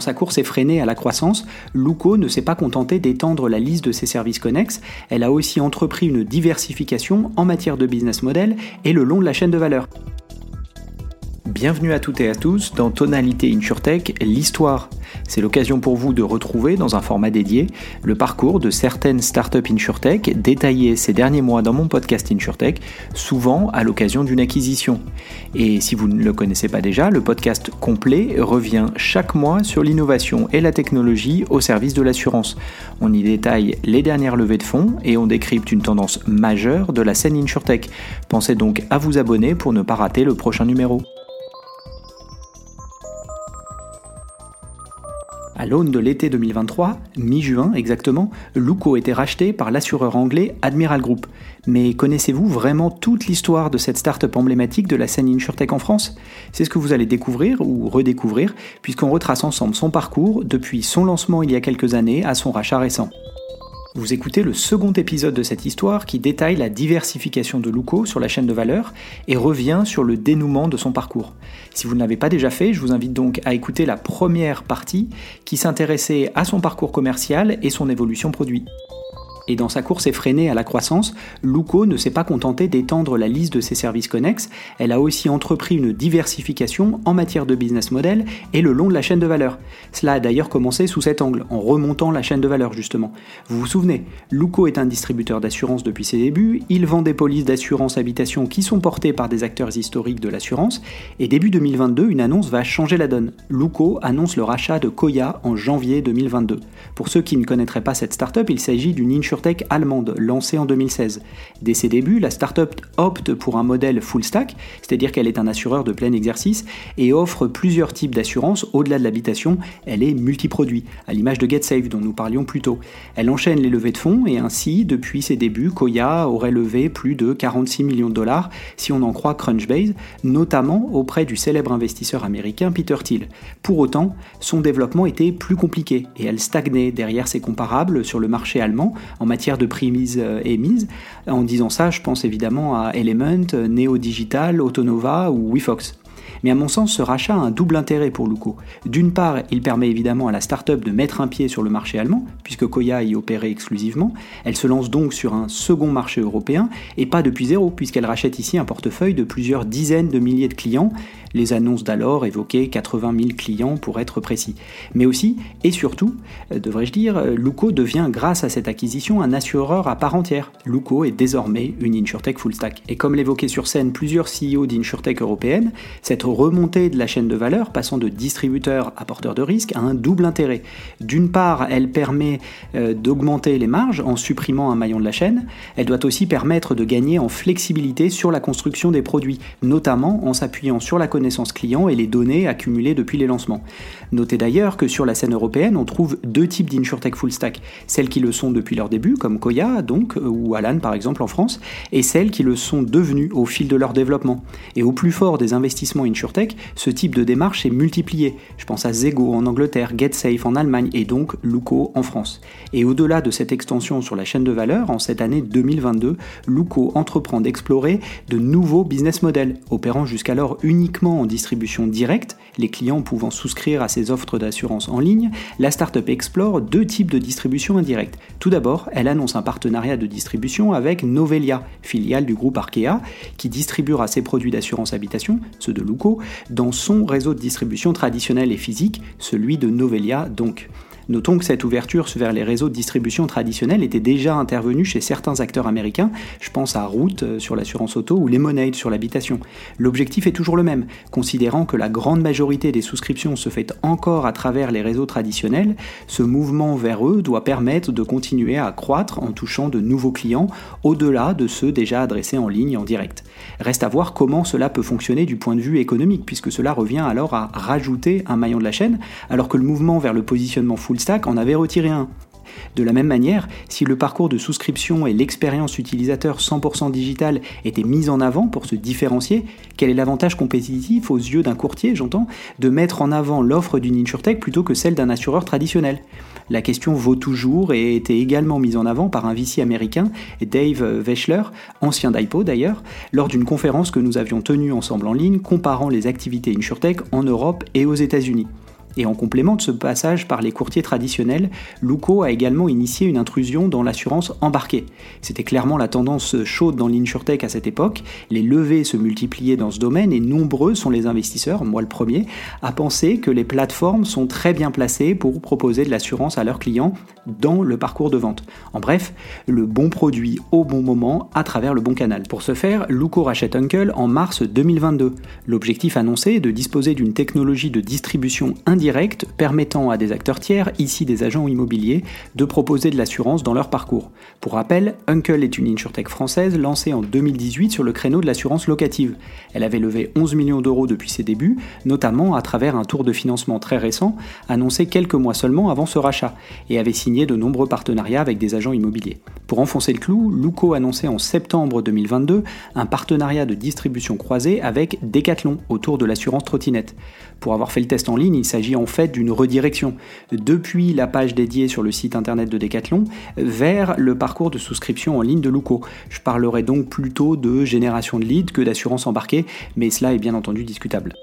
sa course effrénée à la croissance, Luco ne s'est pas contenté d'étendre la liste de ses services connexes, elle a aussi entrepris une diversification en matière de business model et le long de la chaîne de valeur. Bienvenue à toutes et à tous dans Tonalité InsurTech, l'histoire. C'est l'occasion pour vous de retrouver dans un format dédié le parcours de certaines startups InsurTech détaillées ces derniers mois dans mon podcast InsurTech, souvent à l'occasion d'une acquisition. Et si vous ne le connaissez pas déjà, le podcast complet revient chaque mois sur l'innovation et la technologie au service de l'assurance. On y détaille les dernières levées de fonds et on décrypte une tendance majeure de la scène InsurTech. Pensez donc à vous abonner pour ne pas rater le prochain numéro. À l'aune de l'été 2023, mi-juin exactement, Luco était racheté par l'assureur anglais Admiral Group. Mais connaissez-vous vraiment toute l'histoire de cette start-up emblématique de la scène InsurTech en France? C'est ce que vous allez découvrir ou redécouvrir, puisqu'on retrace ensemble son parcours depuis son lancement il y a quelques années à son rachat récent. Vous écoutez le second épisode de cette histoire qui détaille la diversification de Luco sur la chaîne de valeur et revient sur le dénouement de son parcours. Si vous ne l'avez pas déjà fait, je vous invite donc à écouter la première partie qui s'intéressait à son parcours commercial et son évolution produit. Et dans sa course effrénée à la croissance, Luco ne s'est pas contenté d'étendre la liste de ses services connexes, elle a aussi entrepris une diversification en matière de business model et le long de la chaîne de valeur. Cela a d'ailleurs commencé sous cet angle, en remontant la chaîne de valeur justement. Vous vous souvenez, Luco est un distributeur d'assurance depuis ses débuts, il vend des polices d'assurance habitation qui sont portées par des acteurs historiques de l'assurance, et début 2022, une annonce va changer la donne. Luco annonce le rachat de Koya en janvier 2022. Pour ceux qui ne connaîtraient pas cette startup, il s'agit d'une allemande lancée en 2016. Dès ses débuts, la startup opte pour un modèle full stack, c'est-à-dire qu'elle est un assureur de plein exercice et offre plusieurs types d'assurances au-delà de l'habitation. Elle est multiproduit, à l'image de GetSafe dont nous parlions plus tôt. Elle enchaîne les levées de fonds et ainsi, depuis ses débuts, Koya aurait levé plus de 46 millions de dollars si on en croit Crunchbase, notamment auprès du célèbre investisseur américain Peter Thiel. Pour autant, son développement était plus compliqué et elle stagnait derrière ses comparables sur le marché allemand en matière de prix mise euh, et mise. En disant ça, je pense évidemment à Element, Neo Digital, Autonova ou WeFox. Mais à mon sens, ce rachat a un double intérêt pour Luco. D'une part, il permet évidemment à la start-up de mettre un pied sur le marché allemand, puisque Koya y opérait exclusivement. Elle se lance donc sur un second marché européen, et pas depuis zéro, puisqu'elle rachète ici un portefeuille de plusieurs dizaines de milliers de clients. Les annonces d'alors évoquaient 80 000 clients pour être précis. Mais aussi, et surtout, euh, devrais-je dire, euh, Luco devient, grâce à cette acquisition, un assureur à part entière. Luco est désormais une InsurTech full stack. Et comme l'évoquaient sur scène plusieurs CEO d'InsurTech européennes, cette remontée de la chaîne de valeur, passant de distributeur à porteur de risque, a un double intérêt. D'une part, elle permet euh, d'augmenter les marges en supprimant un maillon de la chaîne. Elle doit aussi permettre de gagner en flexibilité sur la construction des produits, notamment en s'appuyant sur la connaissance client et les données accumulées depuis les lancements. Notez d'ailleurs que sur la scène européenne, on trouve deux types d'insurtech full stack, celles qui le sont depuis leur début, comme Koya donc, ou Alan par exemple en France, et celles qui le sont devenues au fil de leur développement. Et au plus fort des investissements InsurTech, ce type de démarche est multiplié. Je pense à Zego en Angleterre, GetSafe en Allemagne et donc Luco en France. Et au-delà de cette extension sur la chaîne de valeur, en cette année 2022, Luco entreprend d'explorer de nouveaux business models, opérant jusqu'alors uniquement en distribution directe, les clients pouvant souscrire à ses offres d'assurance en ligne, la startup explore deux types de distribution indirecte. Tout d'abord, elle annonce un partenariat de distribution avec Novelia, filiale du groupe Arkea, qui distribuera ses produits d'assurance habitation, ceux de Dans son réseau de distribution traditionnel et physique, celui de Novelia donc. Notons que cette ouverture vers les réseaux de distribution traditionnels était déjà intervenue chez certains acteurs américains, je pense à Root euh, sur l'assurance auto ou Lemonade sur l'habitation. L'objectif est toujours le même, considérant que la grande majorité des souscriptions se fait encore à travers les réseaux traditionnels, ce mouvement vers eux doit permettre de continuer à croître en touchant de nouveaux clients au-delà de ceux déjà adressés en ligne en direct. Reste à voir comment cela peut fonctionner du point de vue économique, puisque cela revient alors à rajouter un maillon de la chaîne, alors que le mouvement vers le positionnement full stack en avait retiré un. De la même manière, si le parcours de souscription et l'expérience utilisateur 100% digital étaient mis en avant pour se différencier, quel est l'avantage compétitif aux yeux d'un courtier, j'entends, de mettre en avant l'offre d'une insurtech plutôt que celle d'un assureur traditionnel? La question vaut toujours et a été également mise en avant par un VC américain, Dave Weschler, ancien d'IPO d'ailleurs, lors d'une conférence que nous avions tenue ensemble en ligne comparant les activités insurtech en Europe et aux États-Unis. Et en complément de ce passage par les courtiers traditionnels, Luco a également initié une intrusion dans l'assurance embarquée. C'était clairement la tendance chaude dans l'insurtech à cette époque, les levées se multipliaient dans ce domaine et nombreux sont les investisseurs, moi le premier, à penser que les plateformes sont très bien placées pour proposer de l'assurance à leurs clients dans le parcours de vente. En bref, le bon produit au bon moment à travers le bon canal. Pour ce faire, Luco rachète Uncle en mars 2022. L'objectif annoncé est de disposer d'une technologie de distribution permettant à des acteurs tiers, ici des agents immobiliers, de proposer de l'assurance dans leur parcours. Pour rappel, Uncle est une insurtech française lancée en 2018 sur le créneau de l'assurance locative. Elle avait levé 11 millions d'euros depuis ses débuts, notamment à travers un tour de financement très récent, annoncé quelques mois seulement avant ce rachat, et avait signé de nombreux partenariats avec des agents immobiliers. Pour enfoncer le clou, Luco annonçait en septembre 2022 un partenariat de distribution croisée avec Decathlon autour de l'assurance trottinette. Pour avoir fait le test en ligne, il s'agit en fait d'une redirection depuis la page dédiée sur le site internet de Decathlon vers le parcours de souscription en ligne de Luco. Je parlerai donc plutôt de génération de leads que d'assurance embarquée, mais cela est bien entendu discutable.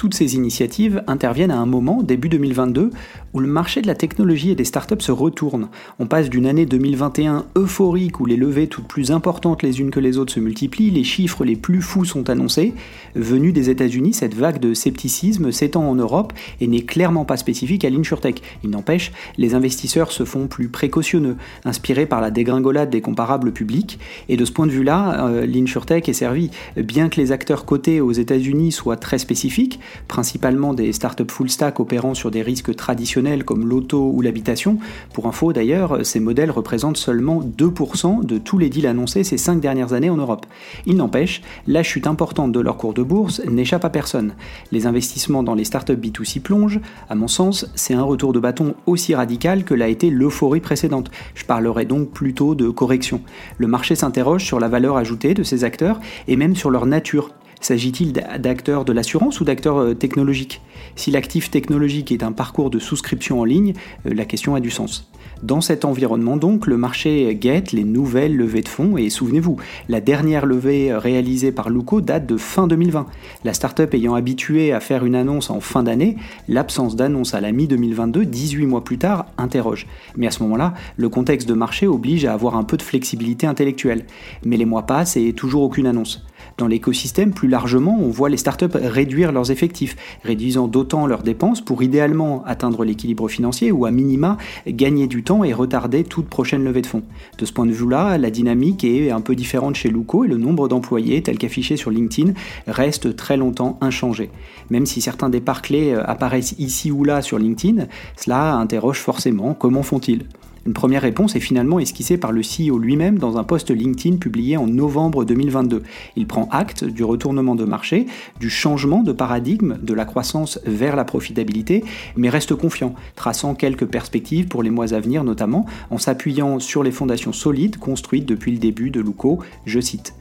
Toutes ces initiatives interviennent à un moment, début 2022, où le marché de la technologie et des startups se retourne. On passe d'une année 2021 euphorique où les levées toutes plus importantes les unes que les autres se multiplient, les chiffres les plus fous sont annoncés. Venue des États-Unis, cette vague de scepticisme s'étend en Europe et n'est clairement pas spécifique à l'InsurTech. Il n'empêche, les investisseurs se font plus précautionneux, inspirés par la dégringolade des comparables publics. Et de ce point de vue-là, euh, l'InsurTech est servi. Bien que les acteurs cotés aux États-Unis soient très spécifiques, principalement des startups full stack opérant sur des risques traditionnels comme l'auto ou l'habitation. Pour info d'ailleurs, ces modèles représentent seulement 2% de tous les deals annoncés ces 5 dernières années en Europe. Il n'empêche, la chute importante de leur cours de bourse n'échappe à personne. Les investissements dans les startups B2C plongent. À mon sens, c'est un retour de bâton aussi radical que l'a été l'euphorie précédente. Je parlerai donc plutôt de correction. Le marché s'interroge sur la valeur ajoutée de ces acteurs et même sur leur nature. S'agit-il d'acteurs de l'assurance ou d'acteurs euh, technologiques? Si l'actif technologique est un parcours de souscription en ligne, euh, la question a du sens. Dans cet environnement donc, le marché guette les nouvelles levées de fonds et souvenez-vous, la dernière levée euh, réalisée par Luco date de fin 2020. La startup ayant habitué à faire une annonce en fin d'année, l'absence d'annonce à la mi-2022, 18 mois plus tard, interroge. Mais à ce moment-là, le contexte de marché oblige à avoir un peu de flexibilité intellectuelle. Mais les mois passent et toujours aucune annonce. Dans l'écosystème, plus largement, on voit les startups réduire leurs effectifs, réduisant d'autant leurs dépenses pour idéalement atteindre l'équilibre financier ou à minima gagner du temps et retarder toute prochaine levée de fonds. De ce point de vue-là, la dynamique est un peu différente chez Luco et le nombre d'employés, tel qu'affiché sur LinkedIn, reste très longtemps inchangé. Même si certains départs clés apparaissent ici ou là sur LinkedIn, cela interroge forcément comment font-ils une première réponse est finalement esquissée par le CEO lui-même dans un post LinkedIn publié en novembre 2022. Il prend acte du retournement de marché, du changement de paradigme de la croissance vers la profitabilité, mais reste confiant, traçant quelques perspectives pour les mois à venir notamment, en s'appuyant sur les fondations solides construites depuis le début de Luco, je cite.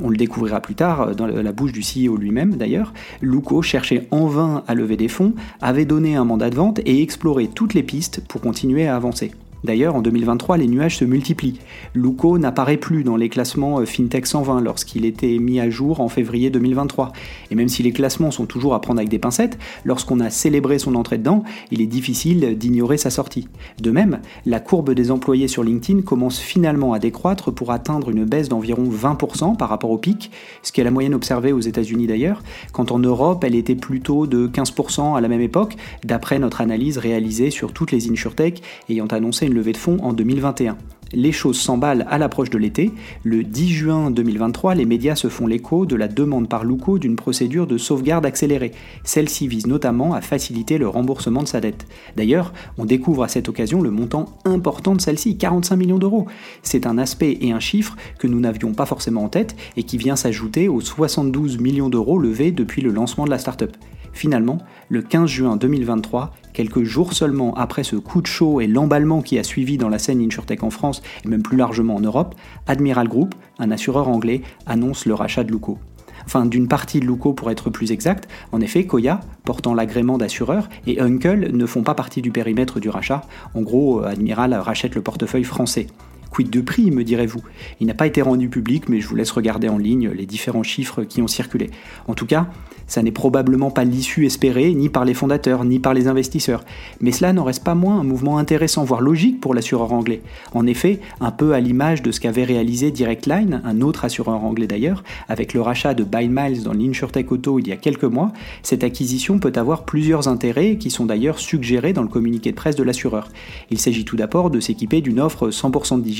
On le découvrira plus tard dans la bouche du CEO lui-même d'ailleurs. Luco cherchait en vain à lever des fonds, avait donné un mandat de vente et exploré toutes les pistes pour continuer à avancer. D'ailleurs, en 2023, les nuages se multiplient. Luco n'apparaît plus dans les classements euh, FinTech 120 lorsqu'il était mis à jour en février 2023. Et même si les classements sont toujours à prendre avec des pincettes, lorsqu'on a célébré son entrée dedans, il est difficile d'ignorer sa sortie. De même, la courbe des employés sur LinkedIn commence finalement à décroître pour atteindre une baisse d'environ 20% par rapport au pic, ce qui est la moyenne observée aux États-Unis d'ailleurs, quand en Europe elle était plutôt de 15% à la même époque, d'après notre analyse réalisée sur toutes les insurtech ayant annoncé levée de fonds en 2021. Les choses s'emballent à l'approche de l'été. Le 10 juin 2023, les médias se font l'écho de la demande par Luco d'une procédure de sauvegarde accélérée. Celle-ci vise notamment à faciliter le remboursement de sa dette. D'ailleurs, on découvre à cette occasion le montant important de celle-ci, 45 millions d'euros. C'est un aspect et un chiffre que nous n'avions pas forcément en tête et qui vient s'ajouter aux 72 millions d'euros levés depuis le lancement de la startup. Finalement, le 15 juin 2023, quelques jours seulement après ce coup de chaud et l'emballement qui a suivi dans la scène InsurTech en France et même plus largement en Europe, Admiral Group, un assureur anglais, annonce le rachat de Luco. Enfin, d'une partie de Luco pour être plus exact. En effet, Koya, portant l'agrément d'assureur, et Uncle ne font pas partie du périmètre du rachat. En gros, Admiral rachète le portefeuille français. Quid de prix, me direz-vous Il n'a pas été rendu public, mais je vous laisse regarder en ligne les différents chiffres qui ont circulé. En tout cas, ça n'est probablement pas l'issue espérée, ni par les fondateurs, ni par les investisseurs. Mais cela n'en reste pas moins un mouvement intéressant, voire logique pour l'assureur anglais. En effet, un peu à l'image de ce qu'avait réalisé Direct Line, un autre assureur anglais d'ailleurs, avec le rachat de Buy Miles dans l'InsurTech Auto il y a quelques mois, cette acquisition peut avoir plusieurs intérêts qui sont d'ailleurs suggérés dans le communiqué de presse de l'assureur. Il s'agit tout d'abord de s'équiper d'une offre 100% digitale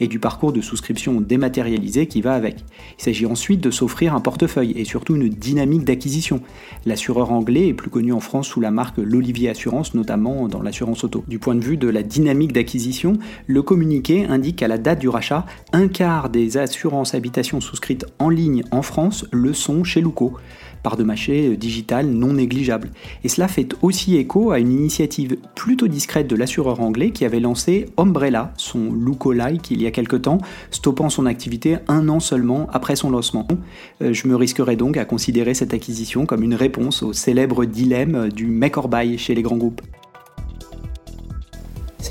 et du parcours de souscription dématérialisé qui va avec. Il s'agit ensuite de s'offrir un portefeuille et surtout une dynamique d'acquisition L'assureur anglais est plus connu en France sous la marque L'Olivier Assurance, notamment dans l'assurance auto. Du point de vue de la dynamique d'acquisition, le communiqué indique qu'à la date du rachat, un quart des assurances habitation souscrites en ligne en France le sont chez Luco par de marché digital non négligeable. Et cela fait aussi écho à une initiative plutôt discrète de l'assureur anglais qui avait lancé Umbrella, son look-alike il y a quelque temps, stoppant son activité un an seulement après son lancement. Euh, je me risquerais donc à considérer cette acquisition comme une réponse au célèbre dilemme du make or buy chez les grands groupes.